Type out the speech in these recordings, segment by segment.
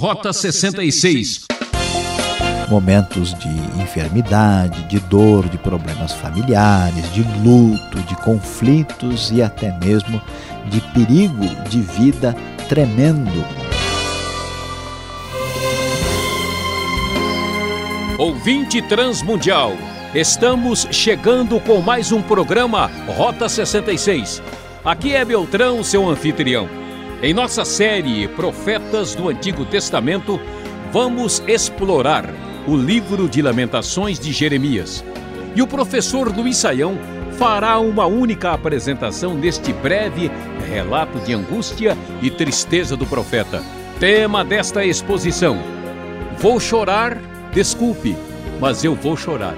Rota 66. Momentos de enfermidade, de dor, de problemas familiares, de luto, de conflitos e até mesmo de perigo de vida tremendo. Ouvinte Transmundial, estamos chegando com mais um programa Rota 66. Aqui é Beltrão, seu anfitrião. Em nossa série Profetas do Antigo Testamento, vamos explorar o livro de Lamentações de Jeremias. E o professor Luiz Saião fará uma única apresentação neste breve relato de angústia e tristeza do profeta. Tema desta exposição: Vou chorar Desculpe, mas eu vou chorar.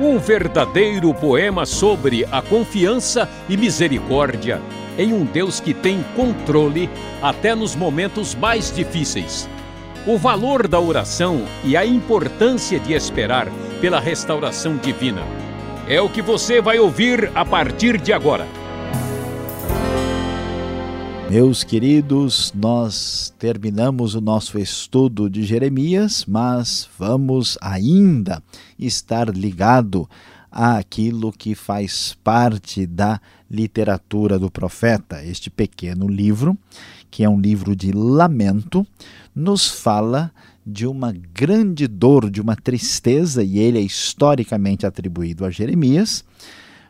Um verdadeiro poema sobre a confiança e misericórdia em um Deus que tem controle até nos momentos mais difíceis. O valor da oração e a importância de esperar pela restauração divina. É o que você vai ouvir a partir de agora. Meus queridos, nós terminamos o nosso estudo de Jeremias, mas vamos ainda estar ligado àquilo que faz parte da literatura do profeta. Este pequeno livro, que é um livro de lamento, nos fala de uma grande dor, de uma tristeza, e ele é historicamente atribuído a Jeremias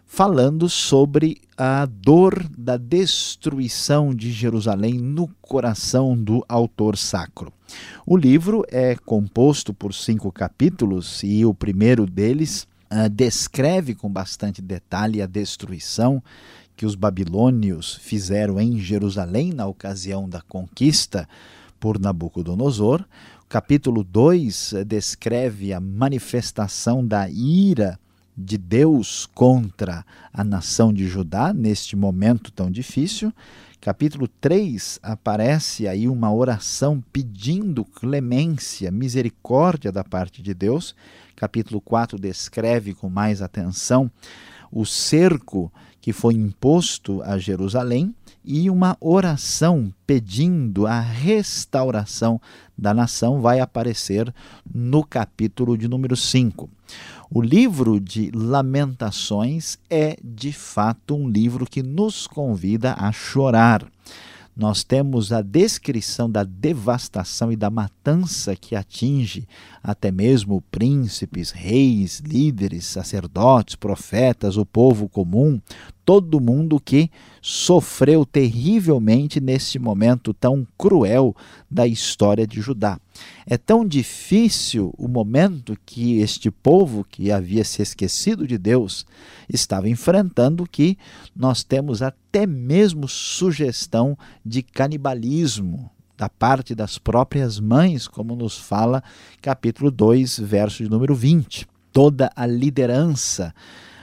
falando sobre a dor da destruição de Jerusalém no coração do autor sacro. O livro é composto por cinco capítulos e o primeiro deles uh, descreve com bastante detalhe a destruição que os babilônios fizeram em Jerusalém na ocasião da conquista por Nabucodonosor. O capítulo 2 uh, descreve a manifestação da ira de Deus contra a nação de Judá neste momento tão difícil. Capítulo 3 aparece aí uma oração pedindo clemência, misericórdia da parte de Deus. Capítulo 4 descreve com mais atenção o cerco que foi imposto a Jerusalém e uma oração pedindo a restauração da nação vai aparecer no capítulo de número 5. O livro de Lamentações é, de fato, um livro que nos convida a chorar nós temos a descrição da devastação e da matança que atinge até mesmo príncipes, reis, líderes, sacerdotes, profetas, o povo comum, todo mundo que sofreu terrivelmente nesse momento tão cruel da história de Judá. É tão difícil o momento que este povo, que havia se esquecido de Deus, estava enfrentando que nós temos até mesmo sugestão de canibalismo da parte das próprias mães, como nos fala capítulo 2, verso de número 20. Toda a liderança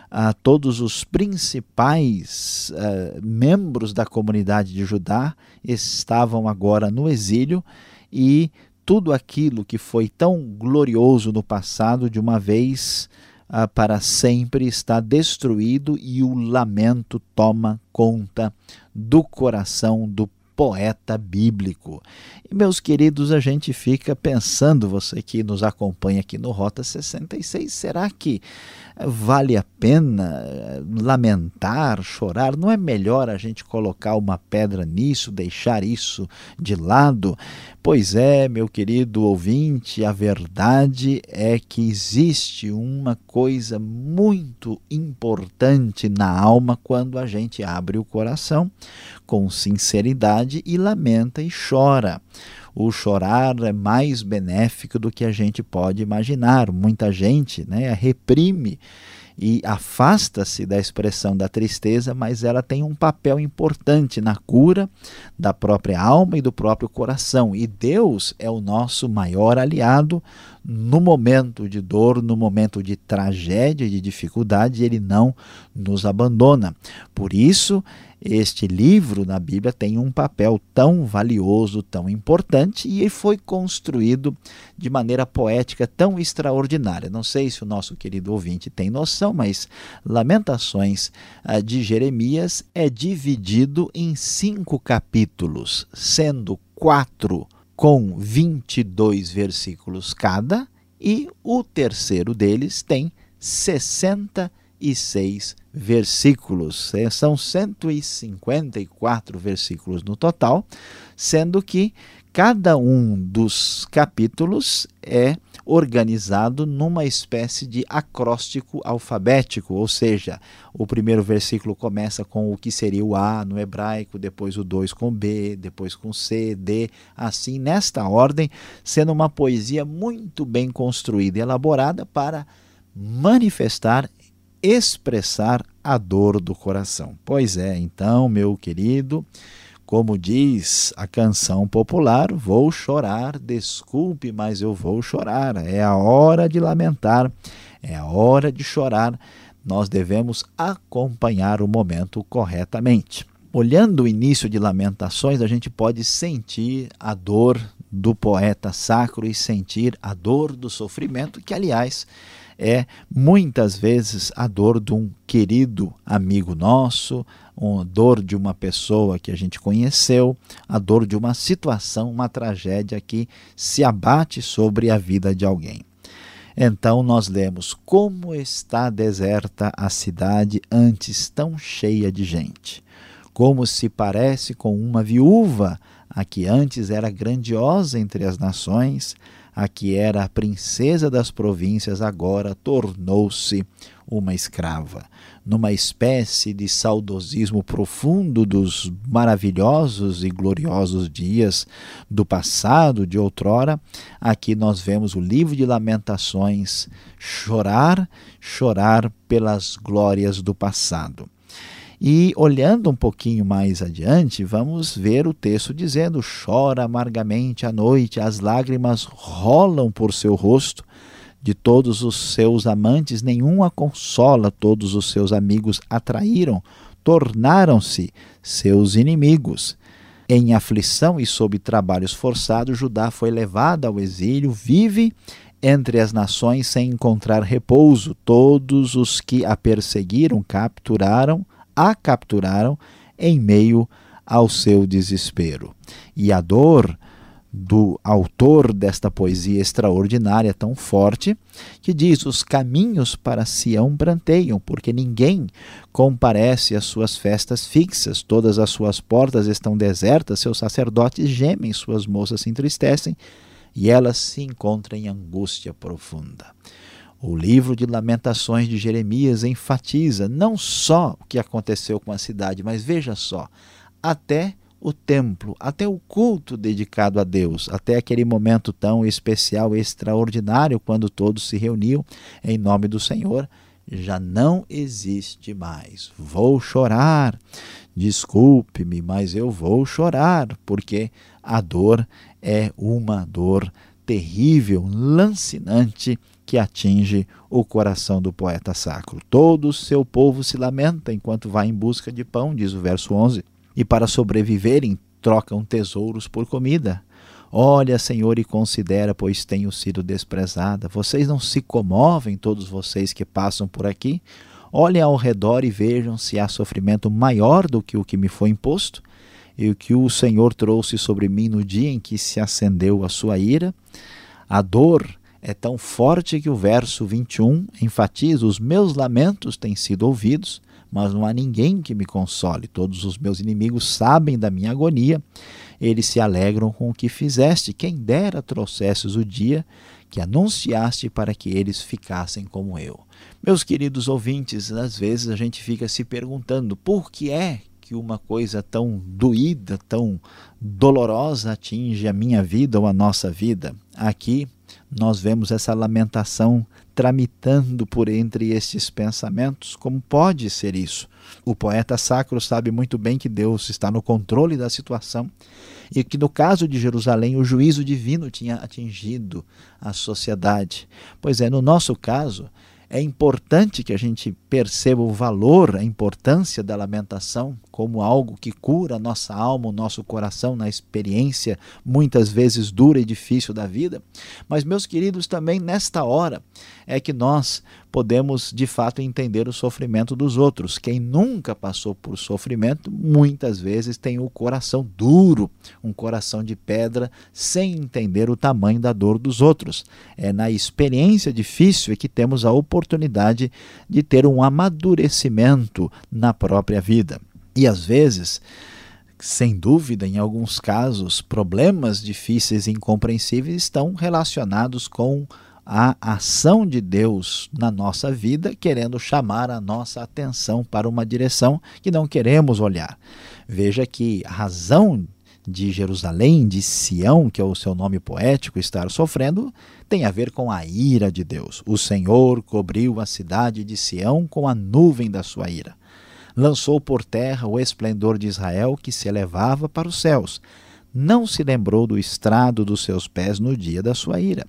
a todos os principais uh, membros da comunidade de Judá estavam agora no exílio e tudo aquilo que foi tão glorioso no passado, de uma vez uh, para sempre, está destruído e o lamento toma conta do coração do poeta bíblico. E, meus queridos, a gente fica pensando, você que nos acompanha aqui no Rota 66, será que vale a pena eh, lamentar, chorar? Não é melhor a gente colocar uma pedra nisso, deixar isso de lado? Pois é, meu querido ouvinte, a verdade é que existe uma coisa muito importante na alma quando a gente abre o coração com sinceridade e lamenta e chora o chorar é mais benéfico do que a gente pode imaginar. Muita gente né, reprime e afasta-se da expressão da tristeza, mas ela tem um papel importante na cura da própria alma e do próprio coração. E Deus é o nosso maior aliado no momento de dor, no momento de tragédia, de dificuldade, ele não nos abandona. Por isso, este livro na Bíblia tem um papel tão valioso, tão importante e foi construído de maneira poética tão extraordinária. Não sei se o nosso querido ouvinte tem noção, mas Lamentações ah, de Jeremias é dividido em cinco capítulos, sendo quatro com 22 versículos cada, e o terceiro deles tem 66 versículos. É, são 154 versículos no total, sendo que cada um dos capítulos é organizado numa espécie de acróstico alfabético, ou seja, o primeiro versículo começa com o que seria o A no hebraico, depois o 2 com B, depois com C, D, assim nesta ordem, sendo uma poesia muito bem construída e elaborada para manifestar, expressar a dor do coração. Pois é, então, meu querido, como diz a canção popular, vou chorar, desculpe, mas eu vou chorar. É a hora de lamentar, é a hora de chorar. Nós devemos acompanhar o momento corretamente. Olhando o início de Lamentações, a gente pode sentir a dor do poeta sacro e sentir a dor do sofrimento, que, aliás, é muitas vezes a dor de um querido amigo nosso, a dor de uma pessoa que a gente conheceu, a dor de uma situação, uma tragédia que se abate sobre a vida de alguém. Então nós lemos: Como está deserta a cidade antes tão cheia de gente? Como se parece com uma viúva, a que antes era grandiosa entre as nações, a que era a princesa das províncias, agora tornou-se uma escrava. Numa espécie de saudosismo profundo dos maravilhosos e gloriosos dias do passado, de outrora, aqui nós vemos o livro de Lamentações chorar, chorar pelas glórias do passado. E olhando um pouquinho mais adiante, vamos ver o texto dizendo: Chora amargamente à noite, as lágrimas rolam por seu rosto. De todos os seus amantes, nenhum a consola, todos os seus amigos atraíram, tornaram-se seus inimigos. Em aflição e sob trabalhos forçados, Judá foi levado ao exílio, vive entre as nações sem encontrar repouso. Todos os que a perseguiram capturaram a capturaram em meio ao seu desespero. E a dor do autor desta poesia extraordinária tão forte, que diz: Os caminhos para Sião branteiam, porque ninguém comparece às suas festas fixas, todas as suas portas estão desertas, seus sacerdotes gemem, suas moças se entristecem e elas se encontram em angústia profunda. O livro de Lamentações de Jeremias enfatiza não só o que aconteceu com a cidade, mas veja só, até o templo, até o culto dedicado a Deus, até aquele momento tão especial extraordinário quando todos se reuniam em nome do Senhor, já não existe mais. Vou chorar, desculpe-me, mas eu vou chorar, porque a dor é uma dor terrível, lancinante que atinge o coração do poeta sacro. Todo o seu povo se lamenta enquanto vai em busca de pão, diz o verso 11, e para sobreviverem trocam tesouros por comida. Olha, Senhor, e considera, pois tenho sido desprezada. Vocês não se comovem, todos vocês que passam por aqui? Olhem ao redor e vejam se há sofrimento maior do que o que me foi imposto e o que o Senhor trouxe sobre mim no dia em que se acendeu a sua ira. A dor é tão forte que o verso 21 enfatiza: Os meus lamentos têm sido ouvidos, mas não há ninguém que me console. Todos os meus inimigos sabem da minha agonia, eles se alegram com o que fizeste. Quem dera trouxesses o dia que anunciaste para que eles ficassem como eu. Meus queridos ouvintes, às vezes a gente fica se perguntando por que é que uma coisa tão doída, tão dolorosa atinge a minha vida ou a nossa vida. Aqui nós vemos essa lamentação tramitando por entre estes pensamentos. Como pode ser isso? O poeta sacro sabe muito bem que Deus está no controle da situação e que no caso de Jerusalém o juízo divino tinha atingido a sociedade. Pois é, no nosso caso, é importante que a gente perceba o valor, a importância da lamentação como algo que cura a nossa alma, o nosso coração na experiência muitas vezes dura e difícil da vida. Mas, meus queridos, também nesta hora é que nós podemos de fato entender o sofrimento dos outros. Quem nunca passou por sofrimento, muitas vezes tem o coração duro, um coração de pedra, sem entender o tamanho da dor dos outros. É na experiência difícil é que temos a oportunidade de ter um amadurecimento na própria vida. E às vezes, sem dúvida, em alguns casos, problemas difíceis e incompreensíveis estão relacionados com a ação de Deus na nossa vida, querendo chamar a nossa atenção para uma direção que não queremos olhar. Veja que a razão de Jerusalém, de Sião, que é o seu nome poético, estar sofrendo, tem a ver com a ira de Deus. O Senhor cobriu a cidade de Sião com a nuvem da sua ira. Lançou por terra o esplendor de Israel que se elevava para os céus. Não se lembrou do estrado dos seus pés no dia da sua ira.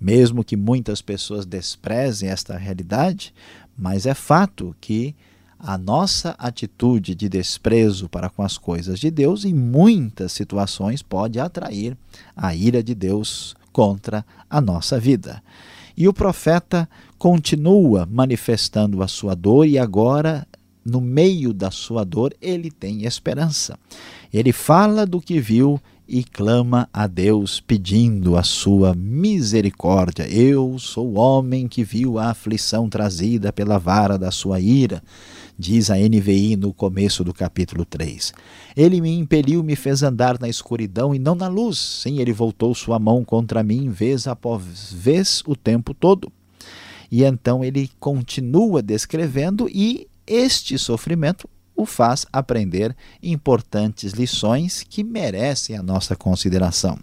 Mesmo que muitas pessoas desprezem esta realidade, mas é fato que a nossa atitude de desprezo para com as coisas de Deus, em muitas situações, pode atrair a ira de Deus contra a nossa vida. E o profeta continua manifestando a sua dor e agora, no meio da sua dor, ele tem esperança. Ele fala do que viu e clama a Deus pedindo a sua misericórdia. Eu sou o homem que viu a aflição trazida pela vara da sua ira, diz a NVI no começo do capítulo 3. Ele me impeliu, me fez andar na escuridão e não na luz. Sim, ele voltou sua mão contra mim vez após vez o tempo todo. E então ele continua descrevendo e este sofrimento o faz aprender importantes lições que merecem a nossa consideração.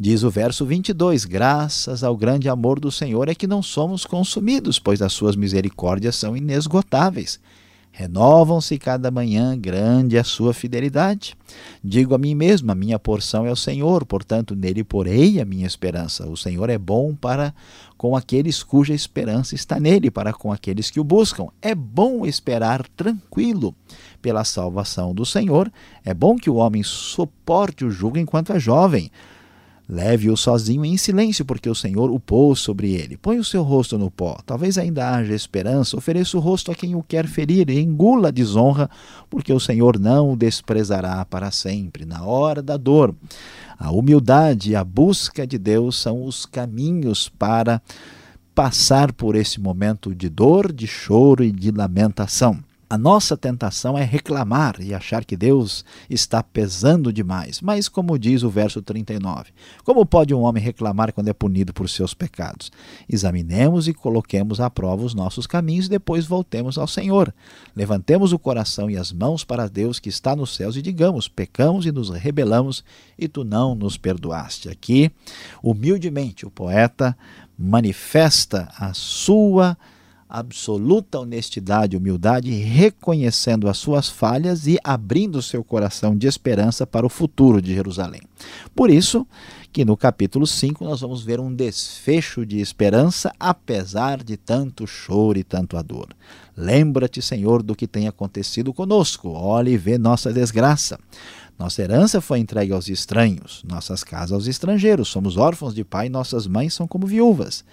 Diz o verso 22: Graças ao grande amor do Senhor é que não somos consumidos, pois as suas misericórdias são inesgotáveis. Renovam-se cada manhã, grande é a sua fidelidade. Digo a mim mesmo: a minha porção é o Senhor, portanto, nele porei a minha esperança. O Senhor é bom para com aqueles cuja esperança está nele, para com aqueles que o buscam. É bom esperar tranquilo pela salvação do Senhor. É bom que o homem suporte o jugo enquanto é jovem. Leve-o sozinho em silêncio, porque o Senhor o pôs sobre ele. Põe o seu rosto no pó. Talvez ainda haja esperança. Ofereça o rosto a quem o quer ferir engula a desonra, porque o Senhor não o desprezará para sempre, na hora da dor. A humildade e a busca de Deus são os caminhos para passar por esse momento de dor, de choro e de lamentação. A nossa tentação é reclamar e achar que Deus está pesando demais. Mas, como diz o verso 39, como pode um homem reclamar quando é punido por seus pecados? Examinemos e coloquemos à prova os nossos caminhos e depois voltemos ao Senhor. Levantemos o coração e as mãos para Deus que está nos céus e digamos: pecamos e nos rebelamos e tu não nos perdoaste. Aqui, humildemente, o poeta manifesta a sua absoluta honestidade e humildade, reconhecendo as suas falhas e abrindo seu coração de esperança para o futuro de Jerusalém. Por isso que no capítulo 5 nós vamos ver um desfecho de esperança, apesar de tanto choro e tanto dor. Lembra-te, Senhor, do que tem acontecido conosco. Olhe e vê nossa desgraça. Nossa herança foi entregue aos estranhos, nossas casas aos estrangeiros. Somos órfãos de pai, nossas mães são como viúvas.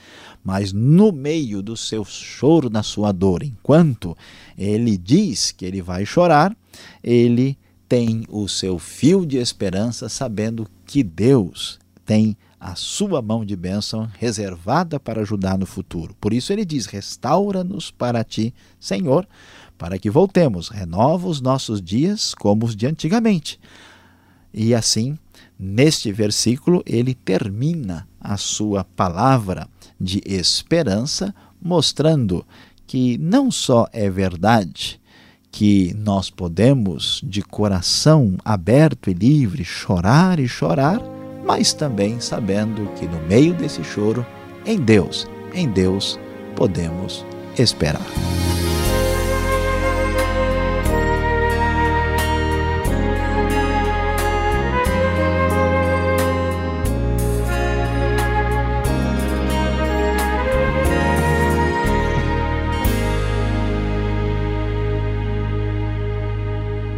Mas no meio do seu choro, na sua dor, enquanto ele diz que ele vai chorar, ele tem o seu fio de esperança, sabendo que Deus tem a sua mão de bênção reservada para ajudar no futuro. Por isso ele diz: Restaura-nos para ti, Senhor para que voltemos, renova os nossos dias como os de antigamente. E assim, neste versículo, ele termina a sua palavra de esperança, mostrando que não só é verdade que nós podemos, de coração aberto e livre, chorar e chorar, mas também sabendo que no meio desse choro, em Deus, em Deus, podemos esperar.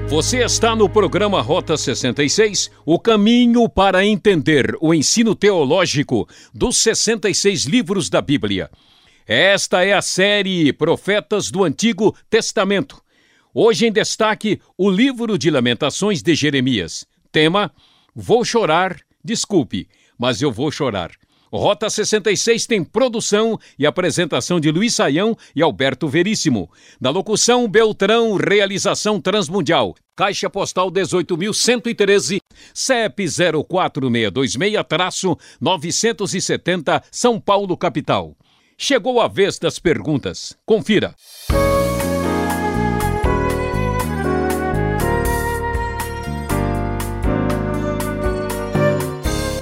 Você está no programa Rota 66, o caminho para entender o ensino teológico dos 66 livros da Bíblia. Esta é a série Profetas do Antigo Testamento. Hoje em destaque, o livro de Lamentações de Jeremias. Tema: Vou chorar, desculpe, mas eu vou chorar. Rota 66 tem produção e apresentação de Luiz Saião e Alberto Veríssimo. Na locução, Beltrão, realização Transmundial. Caixa Postal 18.113, CEP 04626-970, São Paulo, capital. Chegou a vez das perguntas. Confira.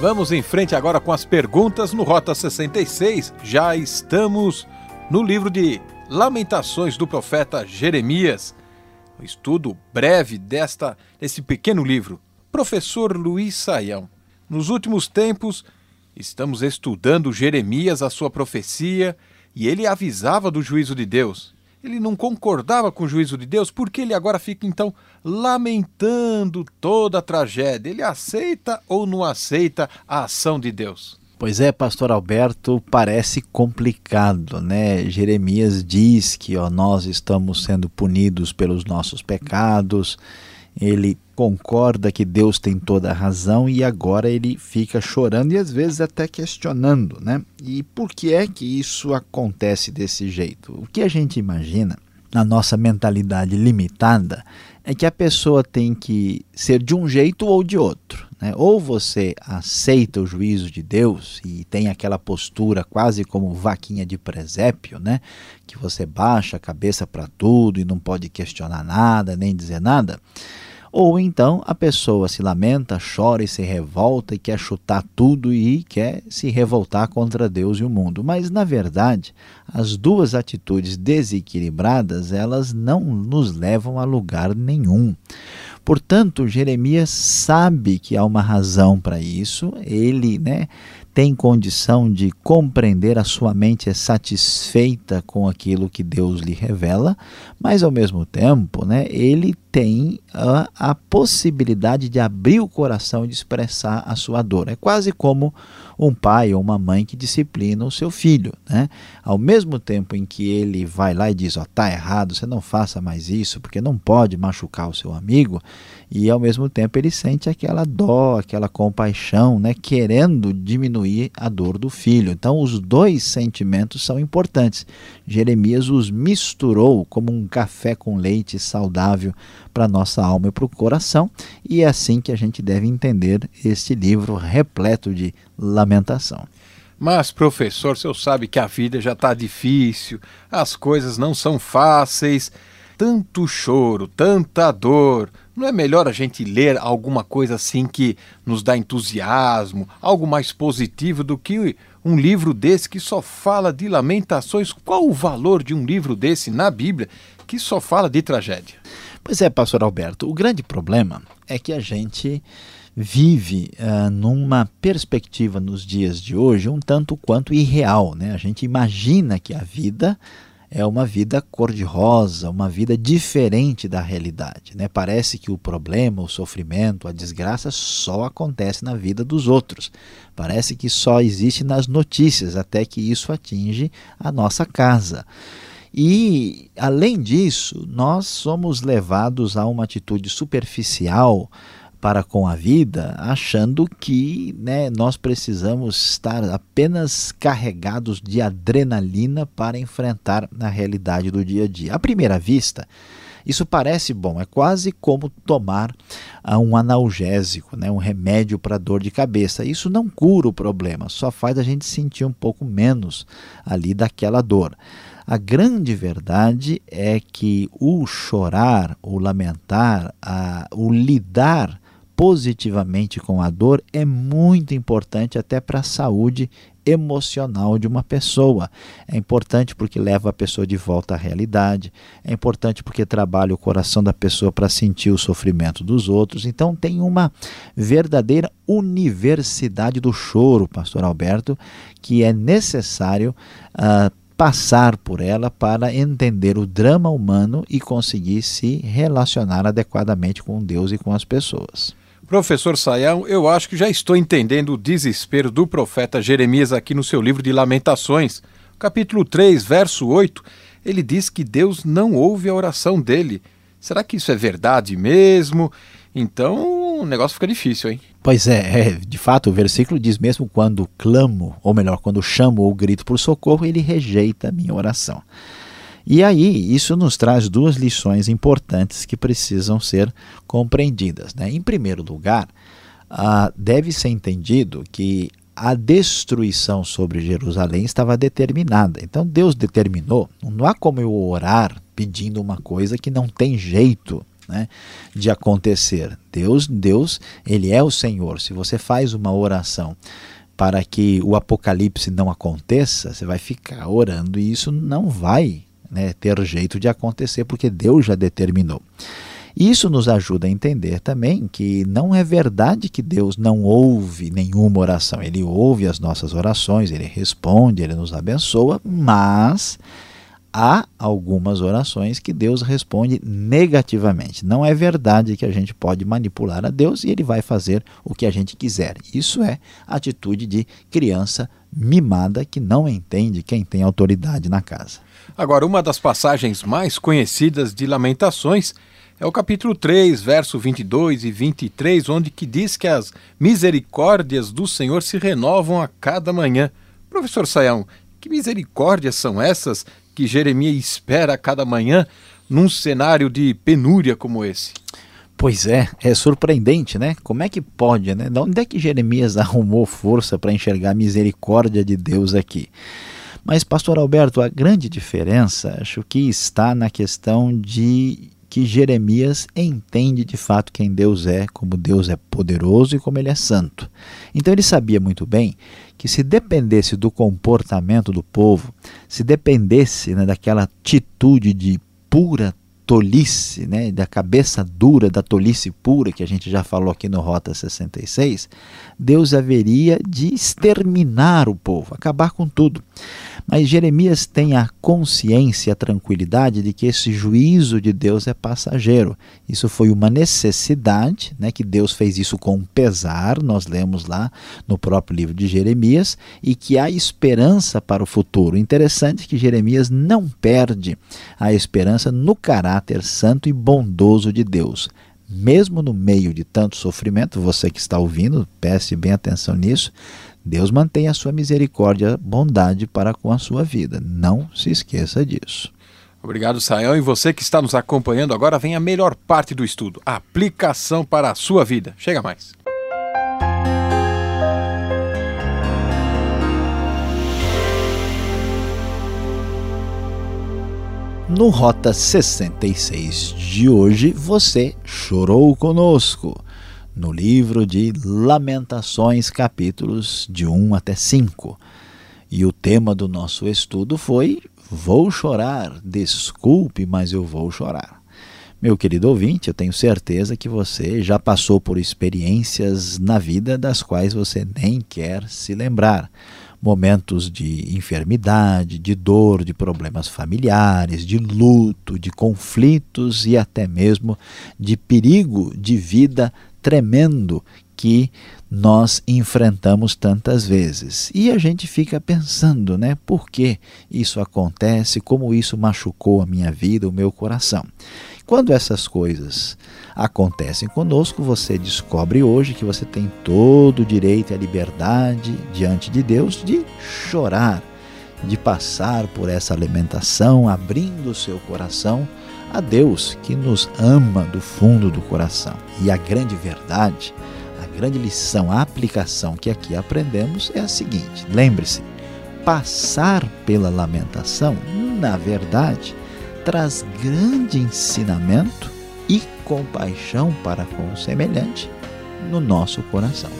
Vamos em frente agora com as perguntas no Rota 66. Já estamos no livro de Lamentações do profeta Jeremias. Um estudo breve desta desse pequeno livro. Professor Luiz Saião. Nos últimos tempos, estamos estudando Jeremias, a sua profecia, e ele avisava do juízo de Deus ele não concordava com o juízo de Deus, porque ele agora fica então lamentando toda a tragédia? Ele aceita ou não aceita a ação de Deus? Pois é, pastor Alberto, parece complicado, né? Jeremias diz que ó, nós estamos sendo punidos pelos nossos pecados. Ele concorda que Deus tem toda a razão e agora ele fica chorando e às vezes até questionando, né? E por que é que isso acontece desse jeito? O que a gente imagina na nossa mentalidade limitada é que a pessoa tem que ser de um jeito ou de outro. Né? Ou você aceita o juízo de Deus e tem aquela postura quase como vaquinha de presépio, né? que você baixa a cabeça para tudo e não pode questionar nada, nem dizer nada ou então a pessoa se lamenta, chora e se revolta e quer chutar tudo e quer se revoltar contra Deus e o mundo. Mas na verdade, as duas atitudes desequilibradas, elas não nos levam a lugar nenhum. Portanto, Jeremias sabe que há uma razão para isso. Ele, né, tem condição de compreender, a sua mente é satisfeita com aquilo que Deus lhe revela, mas ao mesmo tempo, né, ele tem a, a possibilidade de abrir o coração e de expressar a sua dor. É quase como um pai ou uma mãe que disciplina o seu filho. Né? Ao mesmo tempo em que ele vai lá e diz: Ó, oh, tá errado, você não faça mais isso, porque não pode machucar o seu amigo, e ao mesmo tempo ele sente aquela dó, aquela compaixão, né? querendo diminuir a dor do filho. Então, os dois sentimentos são importantes. Jeremias os misturou como um café com leite saudável para nossa alma e para o coração, e é assim que a gente deve entender este livro repleto de lamentação. Mas, professor, o senhor sabe que a vida já está difícil, as coisas não são fáceis, tanto choro, tanta dor. Não é melhor a gente ler alguma coisa assim que nos dá entusiasmo, algo mais positivo do que um livro desse que só fala de lamentações? Qual o valor de um livro desse na Bíblia que só fala de tragédia? Pois é, pastor Alberto, o grande problema é que a gente vive uh, numa perspectiva nos dias de hoje um tanto quanto irreal. Né? A gente imagina que a vida é uma vida cor-de-rosa, uma vida diferente da realidade. Né? Parece que o problema, o sofrimento, a desgraça só acontece na vida dos outros. Parece que só existe nas notícias, até que isso atinge a nossa casa. E, além disso, nós somos levados a uma atitude superficial para com a vida, achando que né, nós precisamos estar apenas carregados de adrenalina para enfrentar a realidade do dia a dia. À primeira vista, isso parece bom, é quase como tomar uh, um analgésico, né, um remédio para dor de cabeça. Isso não cura o problema, só faz a gente sentir um pouco menos ali daquela dor. A grande verdade é que o chorar, o lamentar, a, o lidar positivamente com a dor é muito importante até para a saúde emocional de uma pessoa. É importante porque leva a pessoa de volta à realidade, é importante porque trabalha o coração da pessoa para sentir o sofrimento dos outros. Então tem uma verdadeira universidade do choro, pastor Alberto, que é necessário uh, passar por ela para entender o drama humano e conseguir se relacionar adequadamente com Deus e com as pessoas. Professor Sayão, eu acho que já estou entendendo o desespero do profeta Jeremias aqui no seu livro de Lamentações. Capítulo 3, verso 8, ele diz que Deus não ouve a oração dele. Será que isso é verdade mesmo? Então o negócio fica difícil, hein? Pois é, é, de fato, o versículo diz mesmo quando clamo, ou melhor, quando chamo ou grito por socorro, ele rejeita a minha oração. E aí, isso nos traz duas lições importantes que precisam ser compreendidas. Né? Em primeiro lugar, ah, deve ser entendido que a destruição sobre Jerusalém estava determinada. Então Deus determinou, não há como eu orar pedindo uma coisa que não tem jeito né, de acontecer. Deus, Deus, ele é o Senhor. Se você faz uma oração para que o apocalipse não aconteça, você vai ficar orando e isso não vai né, ter jeito de acontecer porque Deus já determinou. Isso nos ajuda a entender também que não é verdade que Deus não ouve nenhuma oração. Ele ouve as nossas orações, ele responde, ele nos abençoa, mas há algumas orações que Deus responde negativamente. Não é verdade que a gente pode manipular a Deus e ele vai fazer o que a gente quiser. Isso é atitude de criança mimada que não entende quem tem autoridade na casa. Agora, uma das passagens mais conhecidas de Lamentações é o capítulo 3, verso 22 e 23, onde que diz que as misericórdias do Senhor se renovam a cada manhã. Professor Sayão, que misericórdias são essas que Jeremias espera a cada manhã num cenário de penúria como esse? Pois é, é surpreendente, né? Como é que pode, né? De onde é que Jeremias arrumou força para enxergar a misericórdia de Deus aqui? Mas, pastor Alberto, a grande diferença acho que está na questão de que Jeremias entende de fato quem Deus é, como Deus é poderoso e como ele é santo. Então ele sabia muito bem que se dependesse do comportamento do povo, se dependesse né, daquela atitude de pura tolice, né, da cabeça dura, da tolice pura, que a gente já falou aqui no Rota 66, Deus haveria de exterminar o povo, acabar com tudo. Mas Jeremias tem a consciência, a tranquilidade de que esse juízo de Deus é passageiro. Isso foi uma necessidade, né, que Deus fez isso com pesar, nós lemos lá no próprio livro de Jeremias, e que há esperança para o futuro. Interessante que Jeremias não perde a esperança no caráter santo e bondoso de Deus mesmo no meio de tanto sofrimento, você que está ouvindo, preste bem atenção nisso, Deus mantém a sua misericórdia, bondade para com a sua vida. Não se esqueça disso. Obrigado, Sayão. E você que está nos acompanhando agora, vem a melhor parte do estudo: aplicação para a sua vida. Chega mais. No Rota 66 de hoje, você chorou conosco no livro de Lamentações, capítulos de 1 até 5. E o tema do nosso estudo foi Vou chorar, desculpe, mas eu vou chorar. Meu querido ouvinte, eu tenho certeza que você já passou por experiências na vida das quais você nem quer se lembrar. Momentos de enfermidade, de dor, de problemas familiares, de luto, de conflitos e até mesmo de perigo de vida tremendo que nós enfrentamos tantas vezes. E a gente fica pensando, né, por que isso acontece, como isso machucou a minha vida, o meu coração. Quando essas coisas acontecem conosco, você descobre hoje que você tem todo o direito e a liberdade diante de Deus de chorar, de passar por essa alimentação, abrindo o seu coração a Deus que nos ama do fundo do coração. E a grande verdade, a grande lição, a aplicação que aqui aprendemos é a seguinte: lembre-se, passar pela lamentação, na verdade, traz grande ensinamento e compaixão para com o semelhante no nosso coração.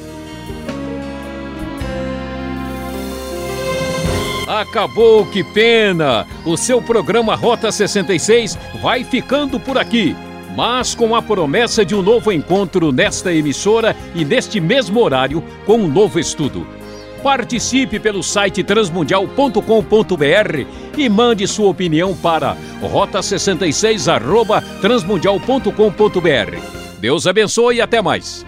Acabou, que pena! O seu programa Rota 66 vai ficando por aqui, mas com a promessa de um novo encontro nesta emissora e neste mesmo horário com um novo estudo. Participe pelo site transmundial.com.br e mande sua opinião para rota66 transmundial.com.br. Deus abençoe e até mais.